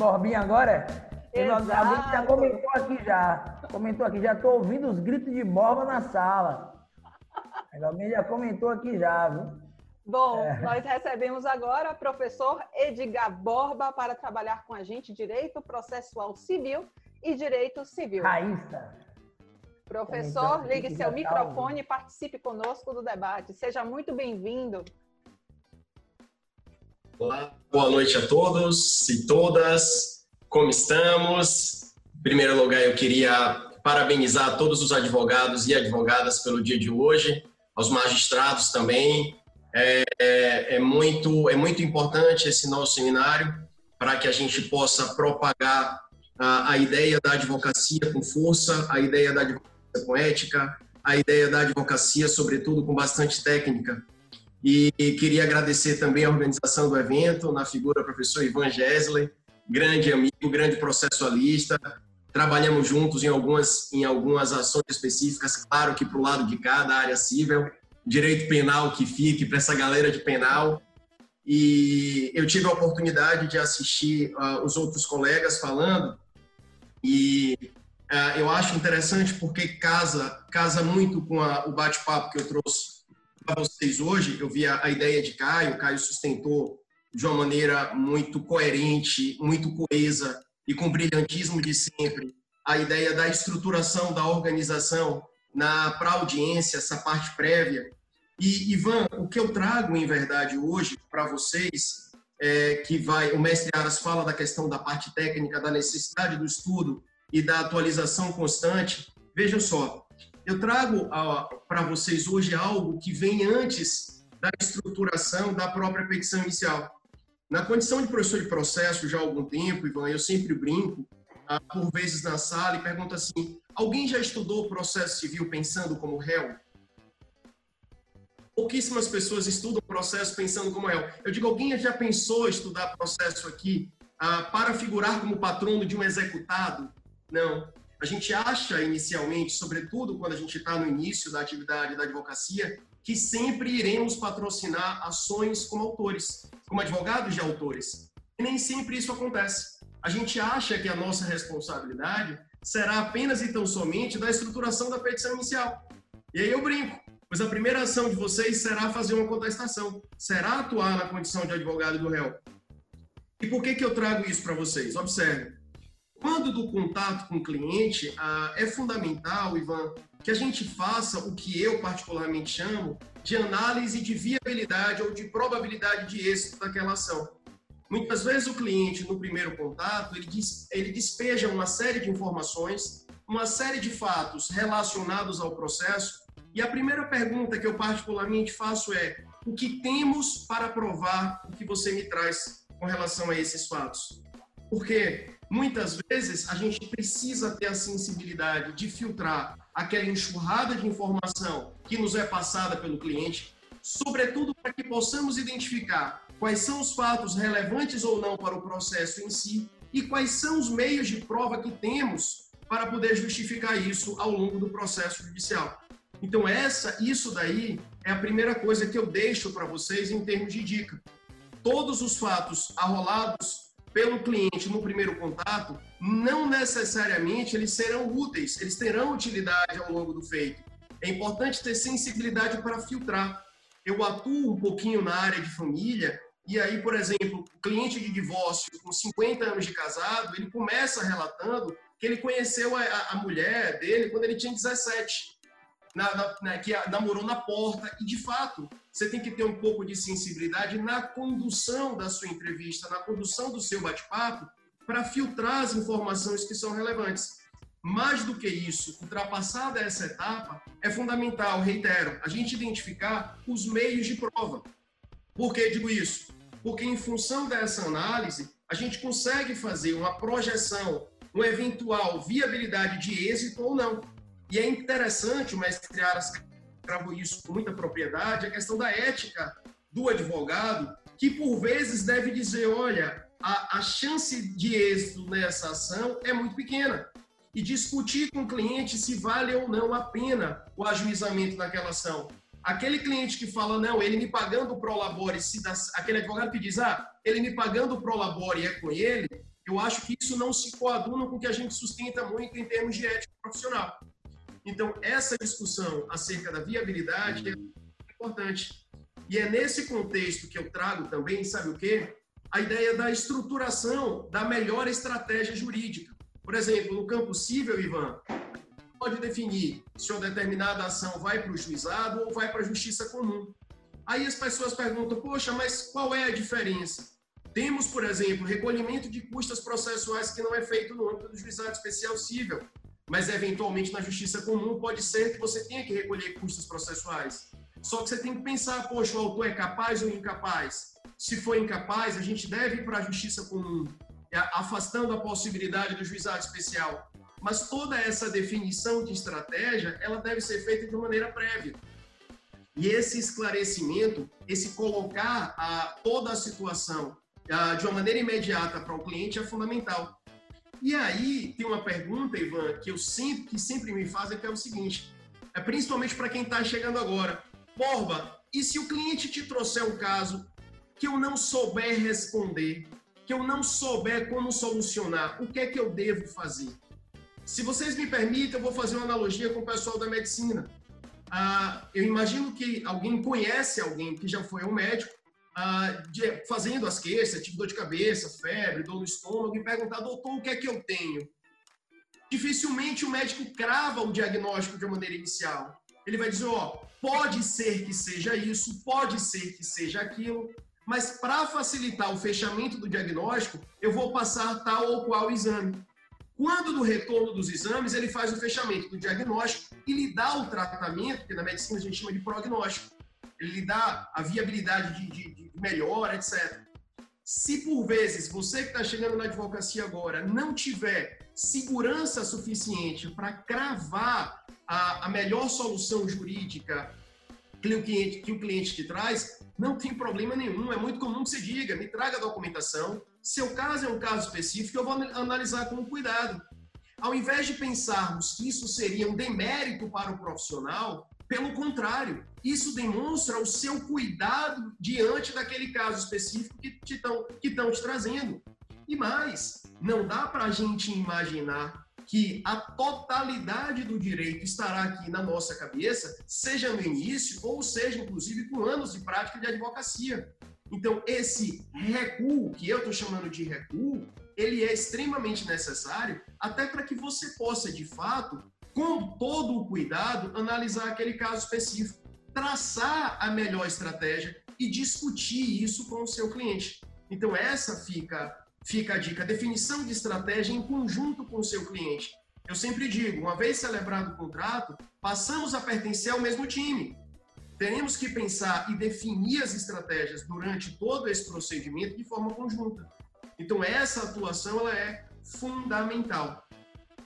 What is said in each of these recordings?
Borbinha agora? Exato. Alguém já comentou aqui já. Comentou aqui, já estou ouvindo os gritos de Borba na sala. Alguém já comentou aqui já, viu? Bom, é. nós recebemos agora o professor Edgar Borba para trabalhar com a gente direito processual civil e direito civil. Raíssa. Professor, ligue seu microfone e participe conosco do debate. Seja muito bem-vindo. Olá, boa noite a todos e todas. Como estamos? Em primeiro lugar, eu queria parabenizar todos os advogados e advogadas pelo dia de hoje, aos magistrados também. É, é, é muito, é muito importante esse nosso seminário para que a gente possa propagar a, a ideia da advocacia com força, a ideia da advocacia com ética, a ideia da advocacia, sobretudo com bastante técnica. E queria agradecer também a organização do evento, na figura do professor Ivan Gesley, grande amigo, grande processualista. Trabalhamos juntos em algumas, em algumas ações específicas, claro que para o lado de cá, da área civil, direito penal que fique para essa galera de penal. E eu tive a oportunidade de assistir uh, os outros colegas falando, e uh, eu acho interessante porque casa, casa muito com a, o bate-papo que eu trouxe para vocês hoje, eu vi a, a, ideia de Caio, Caio sustentou de uma maneira muito coerente, muito coesa e com brilhantismo de sempre a ideia da estruturação da organização na para audiência, essa parte prévia. E Ivan, o que eu trago em verdade hoje para vocês é que vai, o mestre Aras fala da questão da parte técnica, da necessidade do estudo e da atualização constante. Vejam só, eu trago para vocês hoje algo que vem antes da estruturação da própria petição inicial. Na condição de professor de processo já há algum tempo, Ivan, eu sempre brinco, ah, por vezes na sala, e pergunto assim: alguém já estudou o processo civil pensando como réu? Pouquíssimas pessoas estudam o processo pensando como réu. Eu digo, alguém já pensou estudar processo aqui ah, para figurar como patrono de um executado? Não. A gente acha inicialmente, sobretudo quando a gente está no início da atividade da advocacia, que sempre iremos patrocinar ações como autores, como advogados de autores. E nem sempre isso acontece. A gente acha que a nossa responsabilidade será apenas e tão somente da estruturação da petição inicial. E aí eu brinco, pois a primeira ação de vocês será fazer uma contestação, será atuar na condição de advogado do réu. E por que, que eu trago isso para vocês? Observe, quando do contato com o cliente, ah, é fundamental, Ivan, que a gente faça o que eu particularmente chamo de análise de viabilidade ou de probabilidade de êxito daquela ação. Muitas vezes o cliente, no primeiro contato, ele, despeja uma série de informações, uma série de fatos relacionados ao processo, e a primeira pergunta que eu particularmente faço é: o que temos para provar o que você me traz com relação a esses fatos? Porque muitas vezes a gente precisa ter a sensibilidade de filtrar aquela enxurrada de informação que nos é passada pelo cliente, sobretudo para que possamos identificar quais são os fatos relevantes ou não para o processo em si e quais são os meios de prova que temos para poder justificar isso ao longo do processo judicial. Então essa, isso daí é a primeira coisa que eu deixo para vocês em termos de dica. Todos os fatos arrolados pelo cliente no primeiro contato, não necessariamente eles serão úteis, eles terão utilidade ao longo do feito. É importante ter sensibilidade para filtrar. Eu atuo um pouquinho na área de família e aí, por exemplo, o cliente de divórcio com 50 anos de casado, ele começa relatando que ele conheceu a, a mulher dele quando ele tinha 17 na, na, na, que namorou na porta. E, de fato, você tem que ter um pouco de sensibilidade na condução da sua entrevista, na condução do seu bate-papo, para filtrar as informações que são relevantes. Mais do que isso, ultrapassada essa etapa, é fundamental, reitero, a gente identificar os meios de prova. Por que digo isso? Porque, em função dessa análise, a gente consegue fazer uma projeção, uma eventual viabilidade de êxito ou não. E é interessante, mestre Aras cravou isso com muita propriedade, a questão da ética do advogado, que por vezes deve dizer, olha, a, a chance de êxito nessa ação é muito pequena. E discutir com o cliente se vale ou não a pena o ajuizamento daquela ação. Aquele cliente que fala, não, ele me pagando o prolabore, se aquele advogado que diz, ah, ele me pagando o prolabore é com ele, eu acho que isso não se coaduna com o que a gente sustenta muito em termos de ética profissional. Então, essa discussão acerca da viabilidade é importante. E é nesse contexto que eu trago também, sabe o quê? A ideia da estruturação da melhor estratégia jurídica. Por exemplo, no campo civil, Ivan, pode definir se uma determinada ação vai para o juizado ou vai para a justiça comum. Aí as pessoas perguntam, poxa, mas qual é a diferença? Temos, por exemplo, recolhimento de custas processuais que não é feito no âmbito do juizado especial civil, mas eventualmente na justiça comum pode ser que você tenha que recolher custas processuais. Só que você tem que pensar, poxa, o autor é capaz ou incapaz? Se for incapaz, a gente deve ir para a justiça comum, é, afastando a possibilidade do juizado especial. Mas toda essa definição de estratégia, ela deve ser feita de maneira prévia. E esse esclarecimento, esse colocar a, toda a situação a, de uma maneira imediata para o cliente é fundamental. E aí tem uma pergunta, Ivan, que eu sempre que sempre me fazem, que é o seguinte: é principalmente para quem está chegando agora. Borba, e se o cliente te trouxer um caso que eu não souber responder, que eu não souber como solucionar, o que é que eu devo fazer? Se vocês me permitem, eu vou fazer uma analogia com o pessoal da medicina. Ah, eu imagino que alguém conhece alguém que já foi ao médico, de, fazendo as queixas, tipo dor de cabeça, febre, dor no estômago, e perguntar, doutor, o que é que eu tenho? Dificilmente o médico crava o diagnóstico de uma maneira inicial. Ele vai dizer, ó, pode ser que seja isso, pode ser que seja aquilo, mas para facilitar o fechamento do diagnóstico, eu vou passar tal ou qual exame. Quando no retorno dos exames, ele faz o fechamento do diagnóstico e lhe dá o tratamento, que na medicina a gente chama de prognóstico. Ele dá a viabilidade de, de, de melhora, etc. Se por vezes você que está chegando na advocacia agora não tiver segurança suficiente para cravar a, a, melhor solução jurídica que o, cliente, que o cliente te traz, não tem problema nenhum. É muito comum que você diga: me traga a documentação, seu caso é um caso específico, eu vou analisar com cuidado. Ao invés de pensarmos que isso seria um demérito para o profissional, pelo contrário, isso demonstra o seu cuidado diante daquele caso específico que estão que te trazendo. E mais, não dá para a gente imaginar que a totalidade do direito estará aqui na nossa cabeça, seja no início ou seja, inclusive, com anos de prática de advocacia. Então, esse recuo, que eu estou chamando de recuo, ele é extremamente necessário até para que você possa, de fato, com todo o cuidado, analisar aquele caso específico, traçar a melhor estratégia e discutir isso com o seu cliente. Então, essa fica, fica a dica, definição de estratégia em conjunto com o seu cliente. Eu sempre digo, uma vez celebrado o contrato, passamos a pertencer ao mesmo time teremos que pensar e definir as estratégias durante todo esse procedimento de forma conjunta. Então, essa atuação ela é fundamental.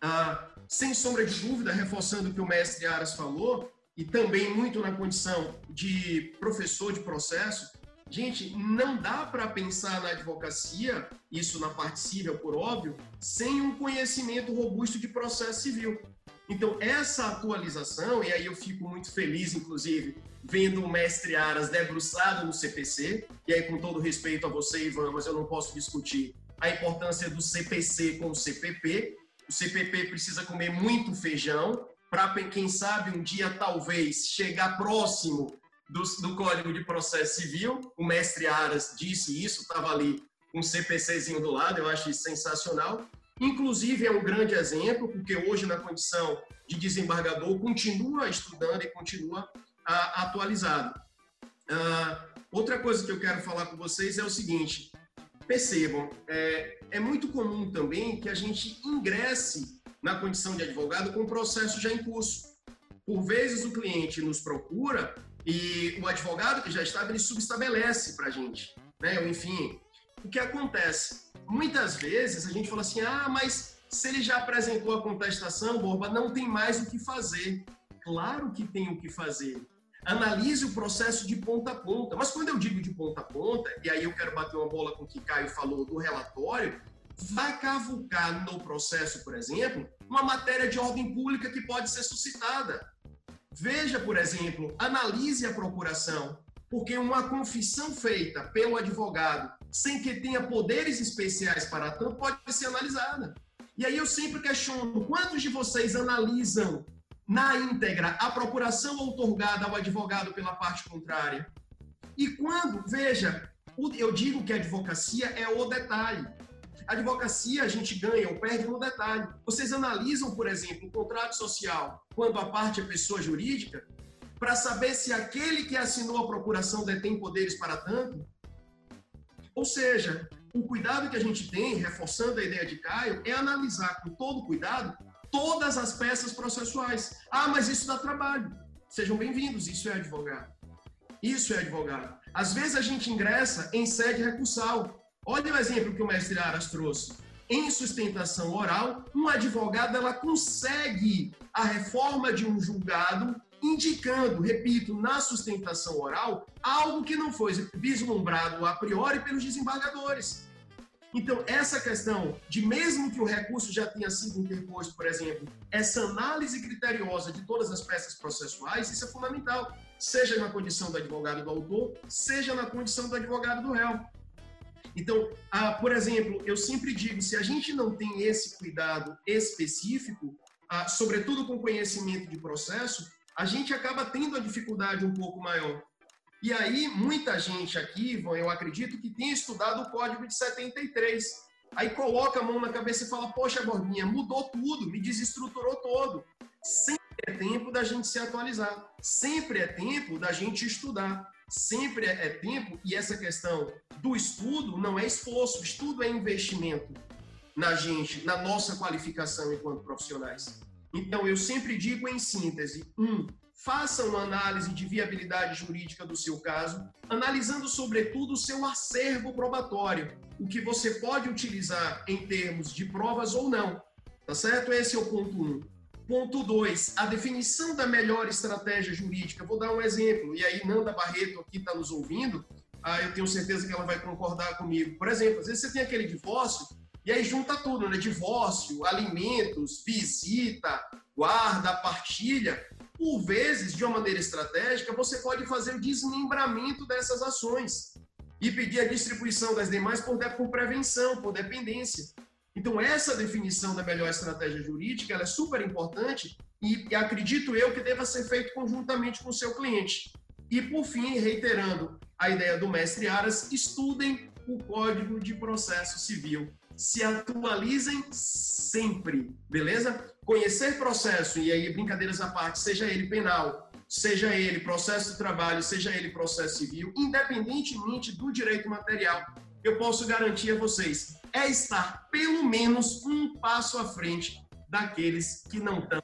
Ah, sem sombra de dúvida, reforçando o que o mestre Aras falou, e também muito na condição de professor de processo, gente, não dá para pensar na advocacia, isso na parte civil, por óbvio, sem um conhecimento robusto de processo civil. Então, essa atualização, e aí eu fico muito feliz, inclusive, vendo o mestre Aras debruçado no CPC, e aí com todo respeito a você, Ivan, mas eu não posso discutir a importância do CPC com o CPP. O CPP precisa comer muito feijão para, quem sabe, um dia talvez chegar próximo do, do Código de Processo Civil. O mestre Aras disse isso, estava ali um CPCzinho do lado, eu acho isso sensacional. Inclusive, é um grande exemplo, porque hoje, na condição de desembargador, continua estudando e continua uh, atualizado. Uh, outra coisa que eu quero falar com vocês é o seguinte: percebam, é, é muito comum também que a gente ingresse na condição de advogado com o processo já em curso. Por vezes, o cliente nos procura e o advogado que já estava, ele subestabelece para a gente. Né? Enfim, o que acontece? muitas vezes a gente fala assim: ah, mas se ele já apresentou a contestação, Borba, não tem mais o que fazer. Claro que tem o que fazer. Analise o processo de ponta a ponta. Mas quando eu digo de ponta a ponta, e aí eu quero bater uma bola com o que Caio falou do relatório, vai cavucar no processo, por exemplo, uma matéria de ordem pública que pode ser suscitada. Veja, por exemplo, analise a procuração. porque uma confissão feita pelo advogado sem que tenha poderes especiais para tanto pode ser analisada. E aí eu sempre questiono: quantos de vocês analisam na íntegra a procuração outorgada ao advogado pela parte contrária? E quando, veja, eu digo que a advocacia é o detalhe. A advocacia a gente ganha ou perde no detalhe. Vocês analisam, por exemplo, o contrato social quando a parte é pessoa jurídica para saber se aquele que assinou a procuração detém poderes para tanto? Ou seja, o cuidado que a gente tem, reforçando a ideia de Caio, é analisar com todo cuidado todas as peças processuais. Ah, mas isso dá trabalho. Sejam bem-vindos, isso é advogado. Isso é advogado. Às vezes a gente ingressa em sede recursal. Olha o exemplo que o mestre Aras trouxe. Em sustentação oral, um advogado ela consegue a reforma de um julgado indicando, repito, na sustentação oral, algo que não foi vislumbrado a priori pelos desembargadores. Então, essa questão de, mesmo que o recurso já tenha sido interposto, por exemplo, essa análise criteriosa de todas as peças processuais, isso é fundamental, seja na condição do advogado do autor, seja na condição do advogado do réu. Então, ah, por exemplo, eu sempre digo, se a gente não tem esse cuidado específico, ah, sobretudo com conhecimento de processo, a gente acaba tendo a dificuldade um pouco maior. E aí, muita gente aqui, Ivan, eu acredito que tem estudado o código de 73. Aí coloca a mão na cabeça e fala: Poxa, Gordinha, mudou tudo, me desestruturou todo. Sempre é tempo da gente se atualizar. Sempre é tempo da gente estudar. Sempre é tempo, e essa questão do estudo não é esforço, estudo é investimento na gente, na nossa qualificação enquanto profissionais. Então, eu sempre digo em síntese: um, faça uma análise de viabilidade jurídica do seu caso, analisando, sobretudo, o seu acervo probatório, o que você pode utilizar em termos de provas ou não. Tá certo? Esse é o ponto um. Ponto 2, a definição da melhor estratégia jurídica. Vou dar um exemplo, e aí Nanda Barreto aqui está nos ouvindo, ah, eu tenho certeza que ela vai concordar comigo. Por exemplo, às vezes você tem aquele divórcio e aí junta tudo, né? Divórcio, alimentos, visita, guarda, partilha. Por vezes, de uma maneira estratégica, você pode fazer o desmembramento dessas ações e pedir a distribuição das demais por, por prevenção, por dependência. Então, essa definição da melhor estratégia jurídica é super importante e, e acredito eu que deva ser feito conjuntamente com o seu cliente. E, por fim, reiterando a ideia do mestre Aras, estudem o Código de Processo Civil se atualizem sempre, beleza? Conhecer processo, e aí brincadeiras à parte, seja ele penal, seja ele processo de trabalho, seja ele processo civil, independentemente do direito material, eu posso garantir a vocês, é estar pelo menos um passo à frente daqueles que não estão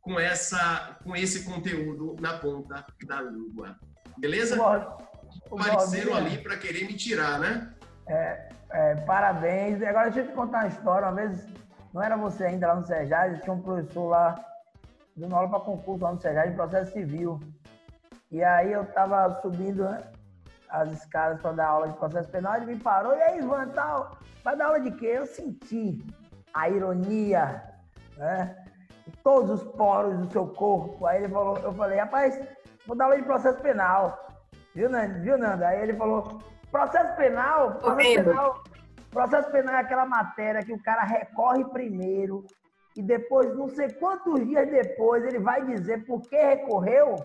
com, essa, com esse conteúdo na ponta da língua. Beleza? Apareceram ali para querer me tirar, né? É, é, parabéns. Agora deixa eu te contar uma história. Uma vez, não era você ainda lá no Serjade, tinha um professor lá, dando aula para concurso lá no Serjade, de processo civil. E aí eu tava subindo né, as escadas para dar aula de processo penal, ele me parou, e aí, Ivan, tal, vai dar aula de quê? Eu senti a ironia, né? todos os poros do seu corpo. Aí ele falou, eu falei, rapaz, vou dar aula de processo penal. Viu, Nanda? Viu, Nanda? Aí ele falou, Processo penal, processo penal, processo penal é aquela matéria que o cara recorre primeiro e depois, não sei quantos dias depois, ele vai dizer por que recorreu.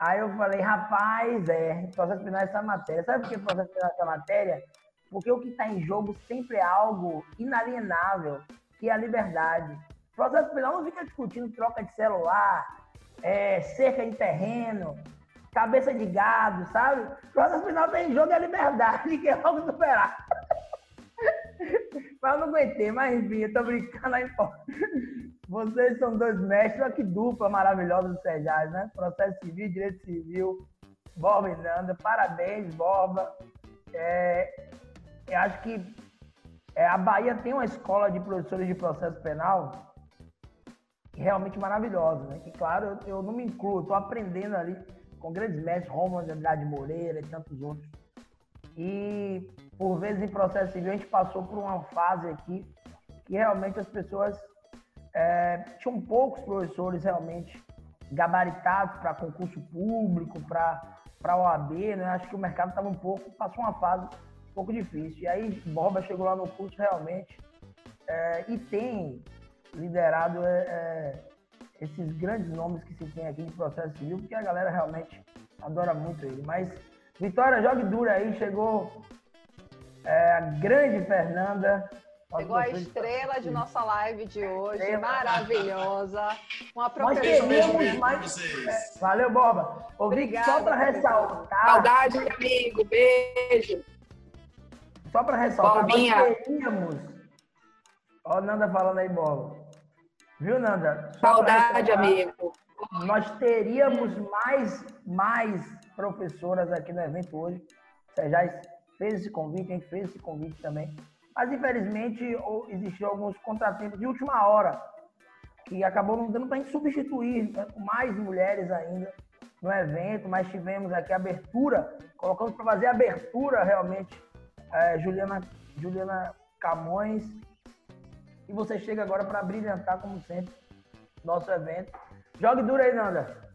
Aí eu falei, rapaz, é, processo penal é essa matéria. Sabe por que processo penal é essa matéria? Porque o que está em jogo sempre é algo inalienável, que é a liberdade. Processo penal não fica discutindo troca de celular, é, cerca de terreno, cabeça de gado, sabe? No final tem jogo é liberdade, que é logo superar. mas eu não aguentei, mas enfim, eu tô brincando aí, pô. Vocês são dois mestres, olha que dupla maravilhosa do Sejais, né? Processo civil, direito civil, Borba e Nanda, parabéns, Borba. É, eu acho que é, a Bahia tem uma escola de professores de processo penal realmente maravilhosa, né? Que claro, eu, eu não me incluo, estou aprendendo ali com grandes mestres, Romulo de Andrade Moreira e tantos outros. E, por vezes, em processo civil, a gente passou por uma fase aqui que realmente as pessoas é, tinham poucos professores realmente gabaritados para concurso público, para a OAB, né? Acho que o mercado estava um pouco, passou uma fase um pouco difícil. E aí Borba chegou lá no curso realmente é, e tem liderado é, é, esses grandes nomes que se tem aqui de processo civil, porque a galera realmente adora muito ele. Mas Vitória, jogue dura aí, chegou é, a grande Fernanda. Chegou a estrela de nossa live de hoje, estrela. maravilhosa. Uma professora. Nós mais. É, valeu, Boba. Obrigada, só para ressaltar. Saudade, amigo. Beijo. Só para ressaltar, Bobinha. nós teríamos. Ó, Nanda falando aí, Boba. Viu, Nanda? Saudade, amigo. Nós teríamos mais, mais professoras aqui no evento hoje. Você já fez esse convite, a gente fez esse convite também. Mas, infelizmente, existiam alguns contratempos de última hora, que acabou não dando para a gente substituir né, mais mulheres ainda no evento, mas tivemos aqui a abertura, colocamos para fazer a abertura realmente, é, Juliana, Juliana Camões. E você chega agora para brilhantar, como sempre, nosso evento. Jogue duro aí, Nanda.